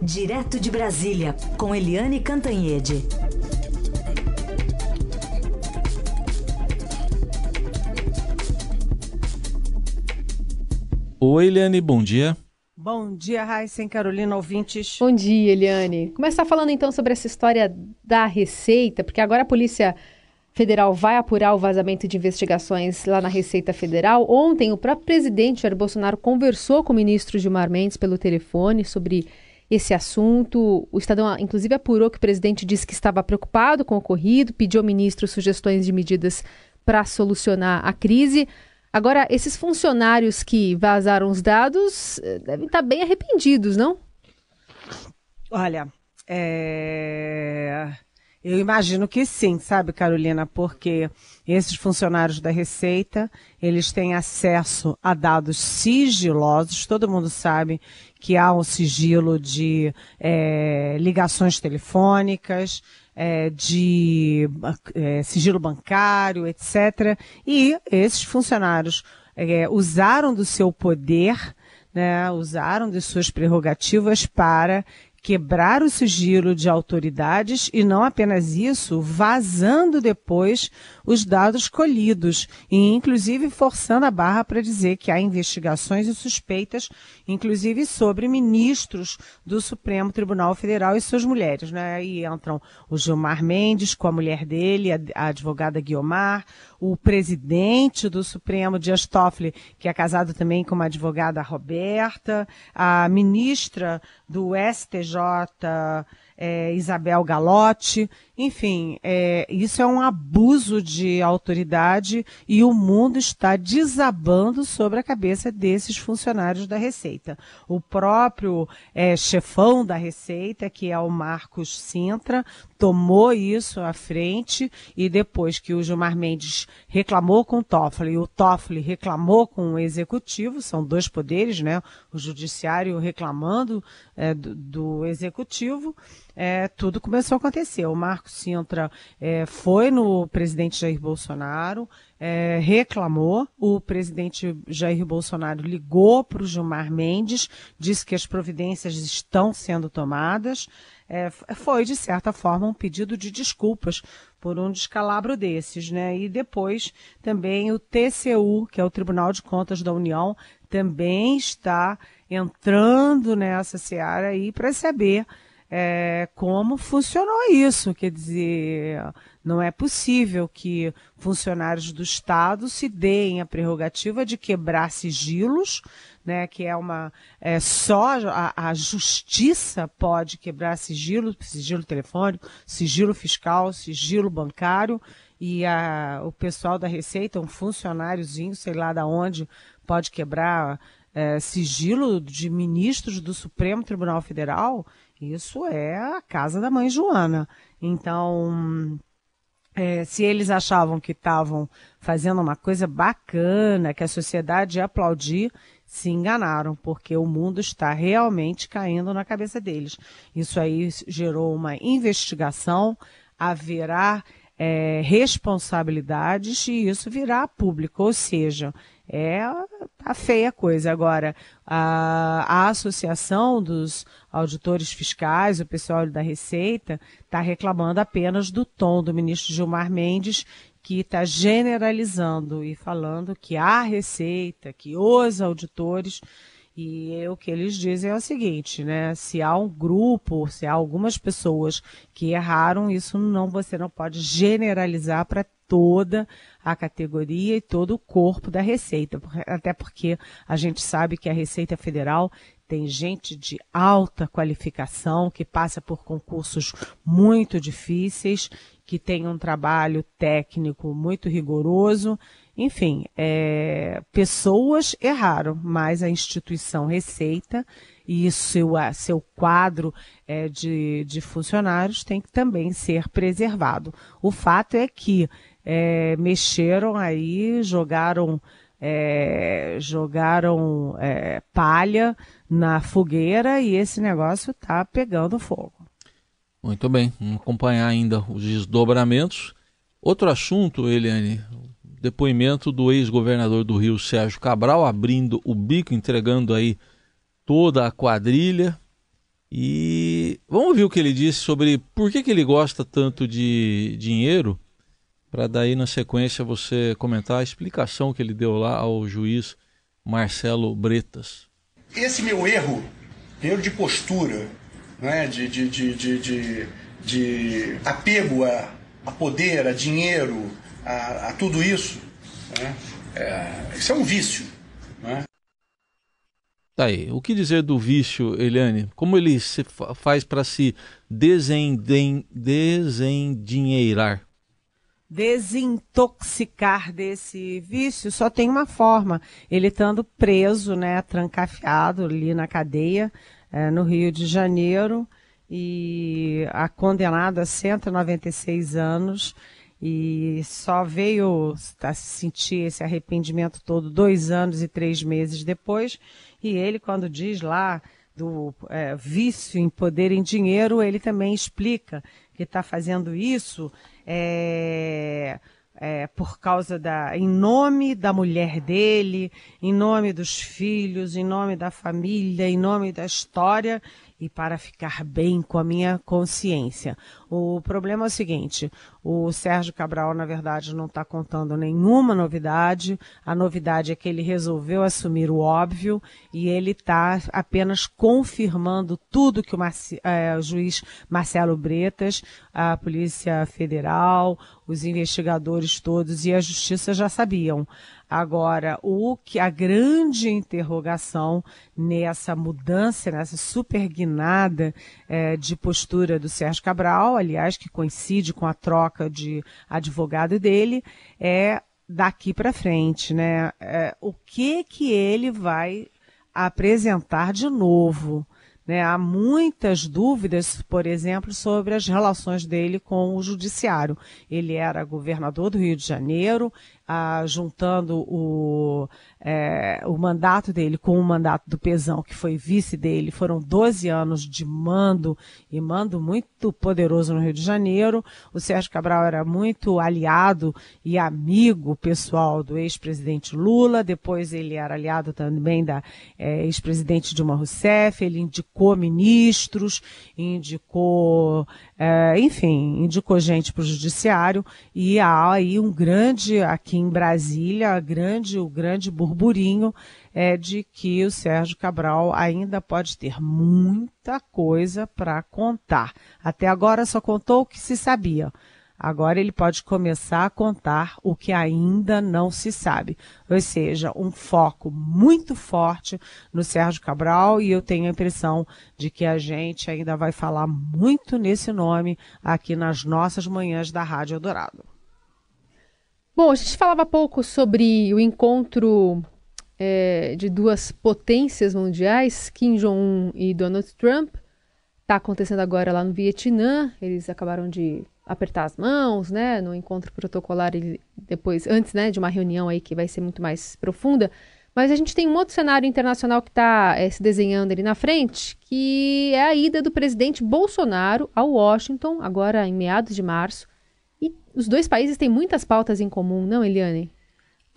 Direto de Brasília, com Eliane Cantanhede. Oi, Eliane, bom dia. Bom dia, Raíssa Carolina, ouvintes. Bom dia, Eliane. Começar falando então sobre essa história da Receita, porque agora a Polícia Federal vai apurar o vazamento de investigações lá na Receita Federal. Ontem, o próprio presidente Jair Bolsonaro conversou com o ministro Gilmar Mendes pelo telefone sobre esse assunto. O Estadão, inclusive, apurou que o presidente disse que estava preocupado com o ocorrido, pediu ao ministro sugestões de medidas para solucionar a crise. Agora, esses funcionários que vazaram os dados eh, devem estar bem arrependidos, não? Olha, é... eu imagino que sim, sabe, Carolina, porque esses funcionários da Receita, eles têm acesso a dados sigilosos, todo mundo sabe que há um sigilo de é, ligações telefônicas, é, de é, sigilo bancário, etc. E esses funcionários é, usaram do seu poder, né, usaram de suas prerrogativas para quebrar o sigilo de autoridades e não apenas isso, vazando depois os dados colhidos e inclusive forçando a barra para dizer que há investigações e suspeitas, inclusive sobre ministros do Supremo Tribunal Federal e suas mulheres, né? Aí entram o Gilmar Mendes com a mulher dele, a, advogada Guiomar, o presidente do Supremo, Dias Toffoli, que é casado também com uma advogada Roberta, a ministra do STJ, é, Isabel Galotti, enfim, é, isso é um abuso de autoridade e o mundo está desabando sobre a cabeça desses funcionários da Receita. O próprio é, chefão da Receita, que é o Marcos Sintra, tomou isso à frente e depois que o Gilmar Mendes reclamou com o Toffoli o Toffoli reclamou com o Executivo, são dois poderes, né? O Judiciário reclamando é, do, do Executivo, é, tudo começou a acontecer. O Marco Sintra é, foi no presidente Jair Bolsonaro, é, reclamou, o presidente Jair Bolsonaro ligou para o Gilmar Mendes, disse que as providências estão sendo tomadas. É, foi, de certa forma, um pedido de desculpas por um descalabro desses, né? E depois também o TCU, que é o Tribunal de Contas da União, também está entrando nessa seara aí para saber é, como funcionou isso. Quer dizer, não é possível que funcionários do Estado se deem a prerrogativa de quebrar sigilos, né, que é uma é, só a, a, justiça pode quebrar sigilo, sigilo telefônico, sigilo fiscal, sigilo bancário e a, o pessoal da Receita, um funcionáriozinho, sei lá da onde, pode quebrar é, sigilo de ministros do Supremo Tribunal Federal. Isso é a casa da mãe Joana. Então, é, se eles achavam que estavam fazendo uma coisa bacana, que a sociedade ia aplaudir, se enganaram, porque o mundo está realmente caindo na cabeça deles. Isso aí gerou uma investigação, haverá é, responsabilidades e isso virá público, ou seja, é tá feia a coisa. Agora, a, a Associação dos Auditores Fiscais, o pessoal da Receita, está reclamando apenas do tom do ministro Gilmar Mendes, que está generalizando e falando que a Receita, que os auditores e o que eles dizem é o seguinte, né? Se há um grupo, se há algumas pessoas que erraram, isso não você não pode generalizar para toda a categoria e todo o corpo da Receita, até porque a gente sabe que a Receita Federal tem gente de alta qualificação que passa por concursos muito difíceis, que tem um trabalho técnico muito rigoroso enfim, é, pessoas erraram, mas a instituição Receita e seu, seu quadro é, de, de funcionários tem que também ser preservado. O fato é que é, mexeram aí, jogaram, é, jogaram é, palha na fogueira e esse negócio está pegando fogo. Muito bem, vamos acompanhar ainda os desdobramentos. Outro assunto, Eliane, depoimento do ex-governador do Rio, Sérgio Cabral, abrindo o bico, entregando aí toda a quadrilha. E vamos ouvir o que ele disse sobre por que, que ele gosta tanto de dinheiro, para daí na sequência você comentar a explicação que ele deu lá ao juiz Marcelo Bretas. Esse meu erro, erro de postura, né, de, de, de, de, apego a, a poder, a dinheiro, a, a tudo isso, né, é, isso é um vício. Né? Tá aí. O que dizer do vício, Eliane? Como ele se faz para se desendem, desendinheirar? Desintoxicar desse vício só tem uma forma. Ele estando preso, né, trancafiado ali na cadeia, é, no Rio de Janeiro, e a condenado a 196 anos e só veio a sentir esse arrependimento todo dois anos e três meses depois. E ele, quando diz lá do é, vício em poder em dinheiro, ele também explica que está fazendo isso é, é, por causa da, em nome da mulher dele, em nome dos filhos, em nome da família, em nome da história e para ficar bem com a minha consciência. O problema é o seguinte: o Sérgio Cabral, na verdade, não está contando nenhuma novidade. A novidade é que ele resolveu assumir o óbvio e ele está apenas confirmando tudo que o, Marci é, o juiz Marcelo Bretas, a Polícia Federal, os investigadores todos e a Justiça já sabiam. Agora, o que a grande interrogação nessa mudança, nessa super guinada é, de postura do Sérgio Cabral, aliás, que coincide com a troca de advogado dele, é daqui para frente, né? É, o que que ele vai apresentar de novo? Né? Há muitas dúvidas, por exemplo, sobre as relações dele com o judiciário. Ele era governador do Rio de Janeiro, ah, juntando o, é, o mandato dele com o mandato do Pezão, que foi vice dele, foram 12 anos de mando, e mando muito poderoso no Rio de Janeiro. O Sérgio Cabral era muito aliado e amigo pessoal do ex-presidente Lula, depois ele era aliado também da é, ex-presidente Dilma Rousseff, ele indicou ministros, indicou é, enfim, indicou gente para o judiciário e há aí um grande, aqui em Brasília, grande, o grande burburinho é de que o Sérgio Cabral ainda pode ter muita coisa para contar. Até agora só contou o que se sabia. Agora ele pode começar a contar o que ainda não se sabe. Ou seja, um foco muito forte no Sérgio Cabral e eu tenho a impressão de que a gente ainda vai falar muito nesse nome aqui nas nossas manhãs da Rádio Eldorado. Bom, a gente falava pouco sobre o encontro é, de duas potências mundiais, Kim Jong-un e Donald Trump. Está acontecendo agora lá no Vietnã. Eles acabaram de apertar as mãos, né, no encontro protocolar e depois, antes, né, de uma reunião aí que vai ser muito mais profunda. Mas a gente tem um outro cenário internacional que está é, se desenhando ali na frente, que é a ida do presidente Bolsonaro ao Washington, agora em meados de março. Os dois países têm muitas pautas em comum, não, Eliane?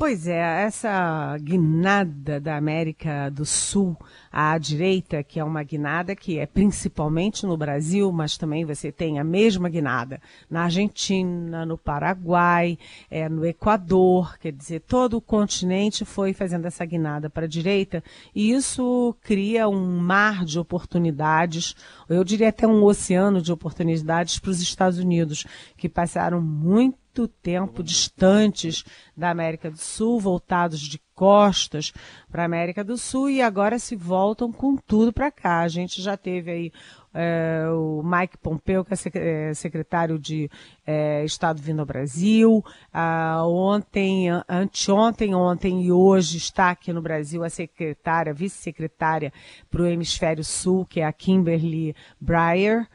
Pois é, essa guinada da América do Sul à direita, que é uma guinada que é principalmente no Brasil, mas também você tem a mesma guinada na Argentina, no Paraguai, é, no Equador, quer dizer, todo o continente foi fazendo essa guinada para a direita, e isso cria um mar de oportunidades, eu diria até um oceano de oportunidades para os Estados Unidos, que passaram muito muito tempo distantes da América do Sul, voltados de costas para a América do Sul e agora se voltam com tudo para cá. A gente já teve aí é, o Mike Pompeo, que é, é secretário de é, Estado vindo ao Brasil. Ah, ontem, anteontem, ontem e hoje está aqui no Brasil a secretária, vice-secretária para o Hemisfério Sul, que é a Kimberly Breyer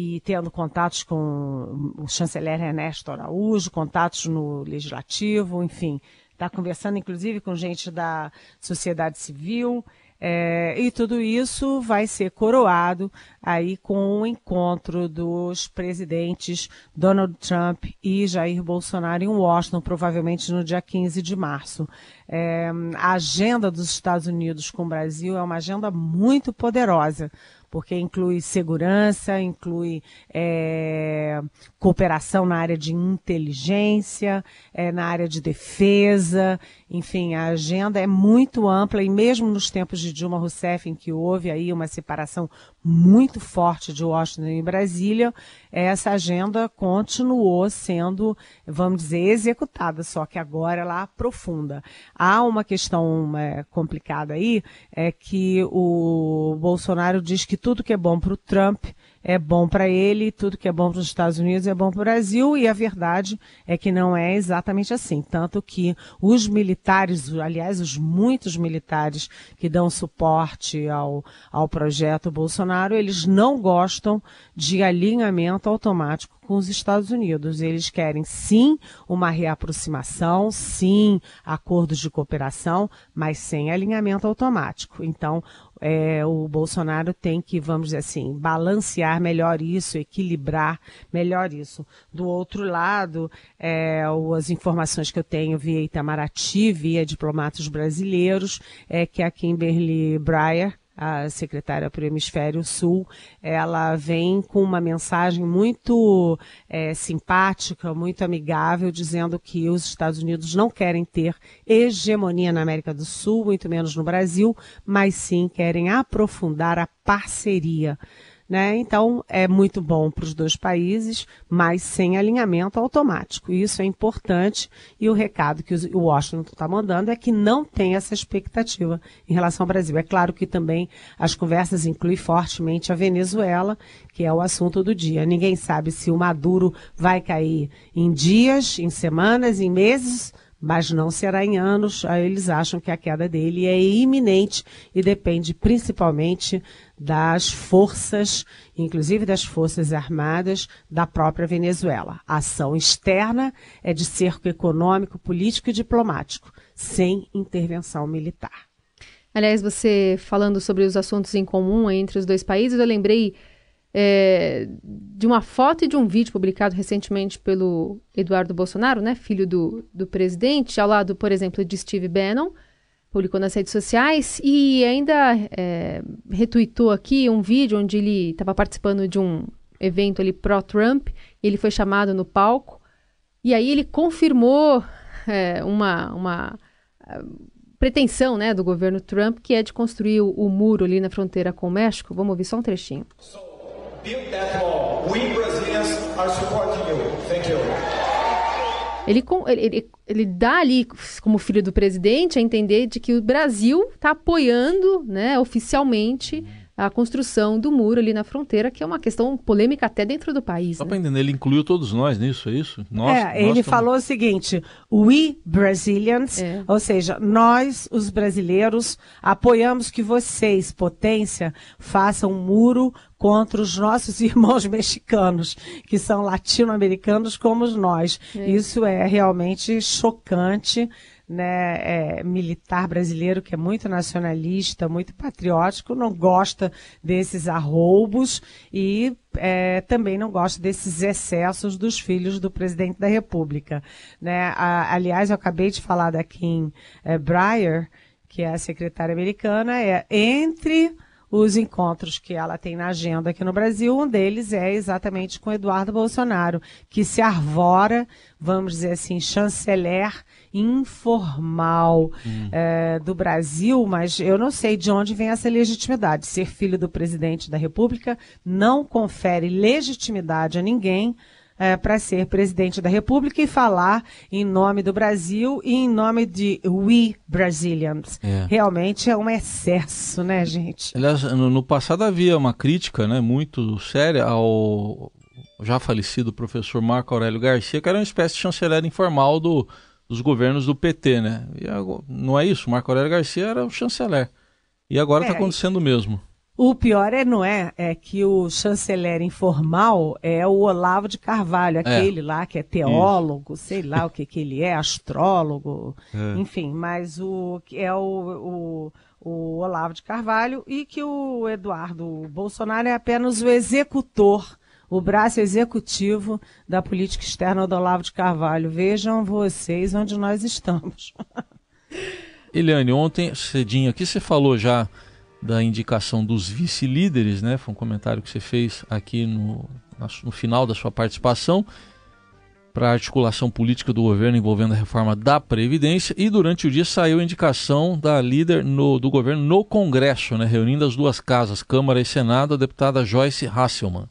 e tendo contatos com o chanceler Ernesto Araújo, contatos no legislativo, enfim, está conversando inclusive com gente da sociedade civil. É, e tudo isso vai ser coroado aí com o encontro dos presidentes Donald Trump e Jair Bolsonaro em Washington, provavelmente no dia 15 de março. É, a agenda dos Estados Unidos com o Brasil é uma agenda muito poderosa porque inclui segurança, inclui é, cooperação na área de inteligência, é, na área de defesa, enfim, a agenda é muito ampla e mesmo nos tempos de Dilma Rousseff, em que houve aí uma separação muito forte de Washington e Brasília, essa agenda continuou sendo, vamos dizer, executada, só que agora ela aprofunda. Há uma questão é, complicada aí, é que o Bolsonaro diz que tudo que é bom para o Trump é bom para ele, tudo que é bom para os Estados Unidos é bom para o Brasil, e a verdade é que não é exatamente assim. Tanto que os militares, aliás, os muitos militares que dão suporte ao, ao projeto Bolsonaro, eles não gostam de alinhamento automático com os Estados Unidos. Eles querem sim uma reaproximação, sim acordos de cooperação, mas sem alinhamento automático. Então, é, o Bolsonaro tem que, vamos dizer assim, balancear melhor isso, equilibrar melhor isso. Do outro lado, é, as informações que eu tenho via Itamaraty, via diplomatas brasileiros, é que a Kimberly Breyer, a secretária para o Hemisfério Sul, ela vem com uma mensagem muito é, simpática, muito amigável, dizendo que os Estados Unidos não querem ter hegemonia na América do Sul, muito menos no Brasil, mas sim querem aprofundar a parceria né? Então, é muito bom para os dois países, mas sem alinhamento automático. Isso é importante e o recado que o Washington está mandando é que não tem essa expectativa em relação ao Brasil. É claro que também as conversas incluem fortemente a Venezuela, que é o assunto do dia. Ninguém sabe se o Maduro vai cair em dias, em semanas, em meses mas não será em anos. Eles acham que a queda dele é iminente e depende principalmente das forças, inclusive das forças armadas da própria Venezuela. A ação externa é de cerco econômico, político e diplomático, sem intervenção militar. Aliás, você falando sobre os assuntos em comum entre os dois países, eu lembrei é, de uma foto e de um vídeo publicado recentemente pelo Eduardo Bolsonaro, né, filho do, do presidente, ao lado, por exemplo, de Steve Bannon, publicou nas redes sociais e ainda é, retuitou aqui um vídeo onde ele estava participando de um evento ali pró-Trump, ele foi chamado no palco e aí ele confirmou é, uma, uma pretensão né, do governo Trump, que é de construir o, o muro ali na fronteira com o México. Vamos ouvir só um trechinho. Ele, ele, ele, dá ali, como filho do presidente, a entender de que o Brasil está apoiando né, oficialmente a construção do muro ali na fronteira, que é uma questão polêmica até dentro do país. Só né? para entender, ele incluiu todos nós nisso, é isso? Nós, é, nós ele falou o seguinte: we Brazilians, é. ou seja, nós, os brasileiros, apoiamos que vocês, potência, façam um muro contra os nossos irmãos mexicanos, que são latino-americanos como nós. É. Isso é realmente chocante né, é, militar brasileiro que é muito nacionalista, muito patriótico, não gosta desses arroubos e é, também não gosta desses excessos dos filhos do presidente da República. Né? A, aliás, eu acabei de falar da Kim é, Breyer, que é a secretária americana, é entre os encontros que ela tem na agenda aqui no Brasil. Um deles é exatamente com Eduardo Bolsonaro, que se arvora, vamos dizer assim, chanceler informal hum. é, do Brasil, mas eu não sei de onde vem essa legitimidade. Ser filho do presidente da República não confere legitimidade a ninguém é, para ser presidente da República e falar em nome do Brasil e em nome de We Brazilians. É. Realmente é um excesso, né, gente? Aliás, no, passado havia uma crítica né, muito séria ao já falecido professor Marco Aurélio Garcia, que era uma espécie de chanceler informal do, dos governos do PT, né? E não é isso? Marco Aurélio Garcia era o chanceler. E agora está é, acontecendo o mesmo. O pior é, não é? É que o chanceler informal é o Olavo de Carvalho, é. aquele é. lá que é teólogo, Isso. sei lá o que, que ele é, astrólogo, é. enfim, mas o é o, o, o Olavo de Carvalho e que o Eduardo Bolsonaro é apenas o executor o braço executivo da política externa do Olavo de Carvalho. Vejam vocês onde nós estamos. Eliane, ontem, cedinho aqui, você falou já da indicação dos vice-líderes, né? Foi um comentário que você fez aqui no, no final da sua participação para a articulação política do governo envolvendo a reforma da Previdência e durante o dia saiu a indicação da líder no, do governo no Congresso, né, reunindo as duas casas, Câmara e Senado, a deputada Joyce Hasselman.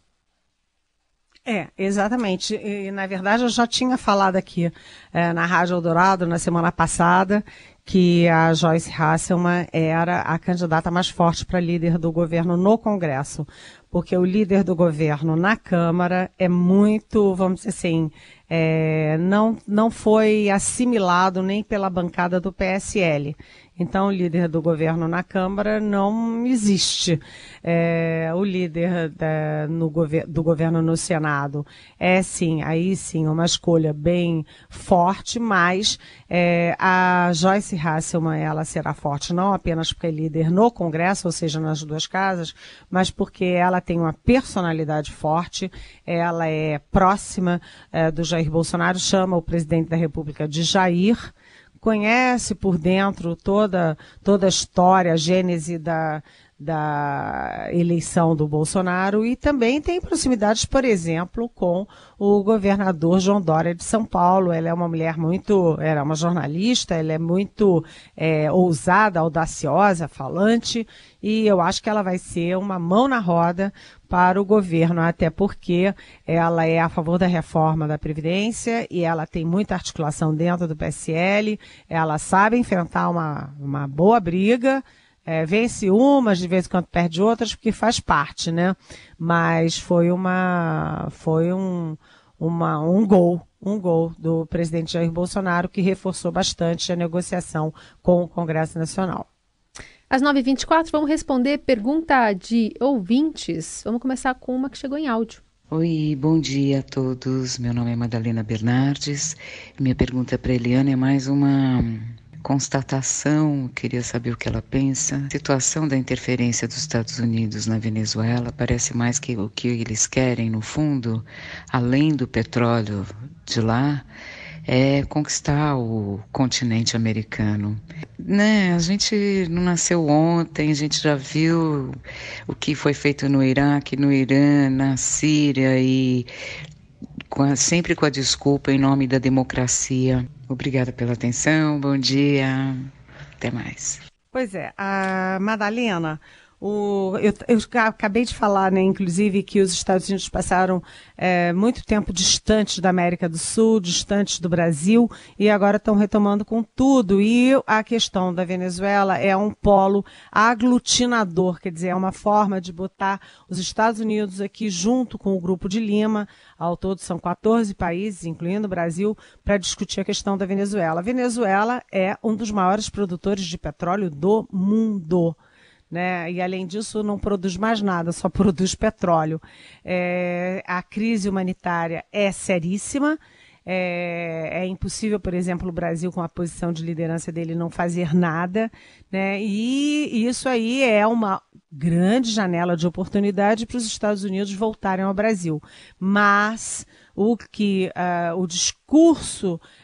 É, exatamente. E, na verdade, eu já tinha falado aqui é, na Rádio Eldorado na semana passada que a Joyce Hasselman era a candidata mais forte para líder do governo no Congresso, porque o líder do governo na Câmara é muito, vamos dizer assim, é, não, não foi assimilado nem pela bancada do PSL. Então, o líder do governo na Câmara não existe. É, o líder da, gover do governo no Senado é, sim, aí sim, uma escolha bem forte, mas é, a Joyce Hasselman, ela será forte não apenas porque é líder no Congresso, ou seja, nas duas casas, mas porque ela tem uma personalidade forte, ela é próxima é, do Jair Bolsonaro, chama o presidente da República de Jair, conhece por dentro toda, toda a história, a gênese da, da eleição do Bolsonaro e também tem proximidades, por exemplo, com o governador João Dória de São Paulo. Ela é uma mulher muito, era uma jornalista, ela é muito é, ousada, audaciosa, falante e eu acho que ela vai ser uma mão na roda para o governo, até porque ela é a favor da reforma da Previdência e ela tem muita articulação dentro do PSL, ela sabe enfrentar uma, uma boa briga, é, vence umas, de vez em quando perde outras, porque faz parte, né? Mas foi uma, foi um, uma, um gol, um gol do presidente Jair Bolsonaro que reforçou bastante a negociação com o Congresso Nacional. Às 9h24, vamos responder pergunta de ouvintes. Vamos começar com uma que chegou em áudio. Oi, bom dia a todos. Meu nome é Madalena Bernardes. Minha pergunta para Eliane é mais uma constatação, queria saber o que ela pensa. A situação da interferência dos Estados Unidos na Venezuela parece mais que o que eles querem, no fundo, além do petróleo de lá, é conquistar o continente americano. Né, a gente não nasceu ontem, a gente já viu o que foi feito no Iraque, no Irã, na Síria e com a, sempre com a desculpa em nome da democracia. Obrigada pela atenção, bom dia, até mais. Pois é, a Madalena, o, eu, eu, acabei de falar, né, inclusive, que os Estados Unidos passaram é, muito tempo distantes da América do Sul, distantes do Brasil, e agora estão retomando com tudo. E a questão da Venezuela é um polo aglutinador, quer dizer, é uma forma de botar os Estados Unidos aqui junto com o Grupo de Lima, ao todo são 14 países, incluindo o Brasil, para discutir a questão da Venezuela. A Venezuela é um dos maiores produtores de petróleo do mundo né? E além disso, não produz mais nada, só produz petróleo. É, a crise humanitária é seríssima. É, é, impossível, por exemplo, o Brasil, com a posição de liderança dele, não fazer nada, né? E isso aí é uma grande janela de oportunidade para os Estados Unidos voltarem ao Brasil. Mas o que uh, o discurso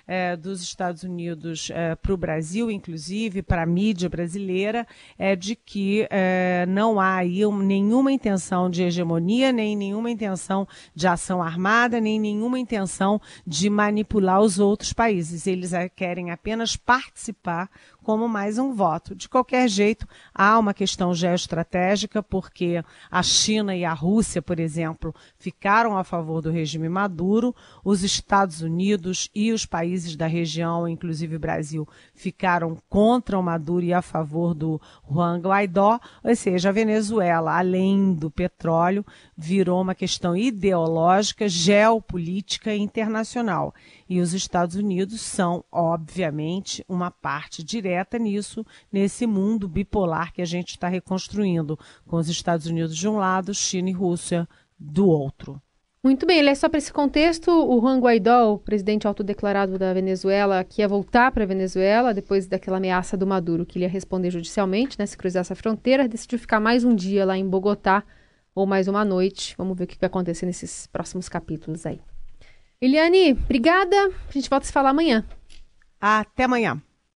é, dos Estados Unidos é, para o Brasil, inclusive para a mídia brasileira, é de que é, não há aí um, nenhuma intenção de hegemonia, nem nenhuma intenção de ação armada, nem nenhuma intenção de manipular os outros países. Eles é, querem apenas participar como mais um voto. De qualquer jeito, há uma questão geoestratégica, porque a China e a Rússia, por exemplo, ficaram a favor do regime Maduro, os Estados Unidos e os países da região, inclusive o Brasil, ficaram contra o Maduro e a favor do Juan Guaidó, ou seja, a Venezuela, além do petróleo, virou uma questão ideológica, geopolítica e internacional. E os Estados Unidos são, obviamente, uma parte direta nisso, nesse mundo bipolar que a gente está reconstruindo, com os Estados Unidos de um lado, China e Rússia do outro. Muito bem, é só para esse contexto, o Juan Guaidó, presidente autodeclarado da Venezuela, que ia voltar para a Venezuela depois daquela ameaça do Maduro, que ele ia responder judicialmente, né, se cruzasse a fronteira, decidiu ficar mais um dia lá em Bogotá, ou mais uma noite. Vamos ver o que vai acontecer nesses próximos capítulos aí. Eliane, obrigada. A gente volta a se falar amanhã. Até amanhã.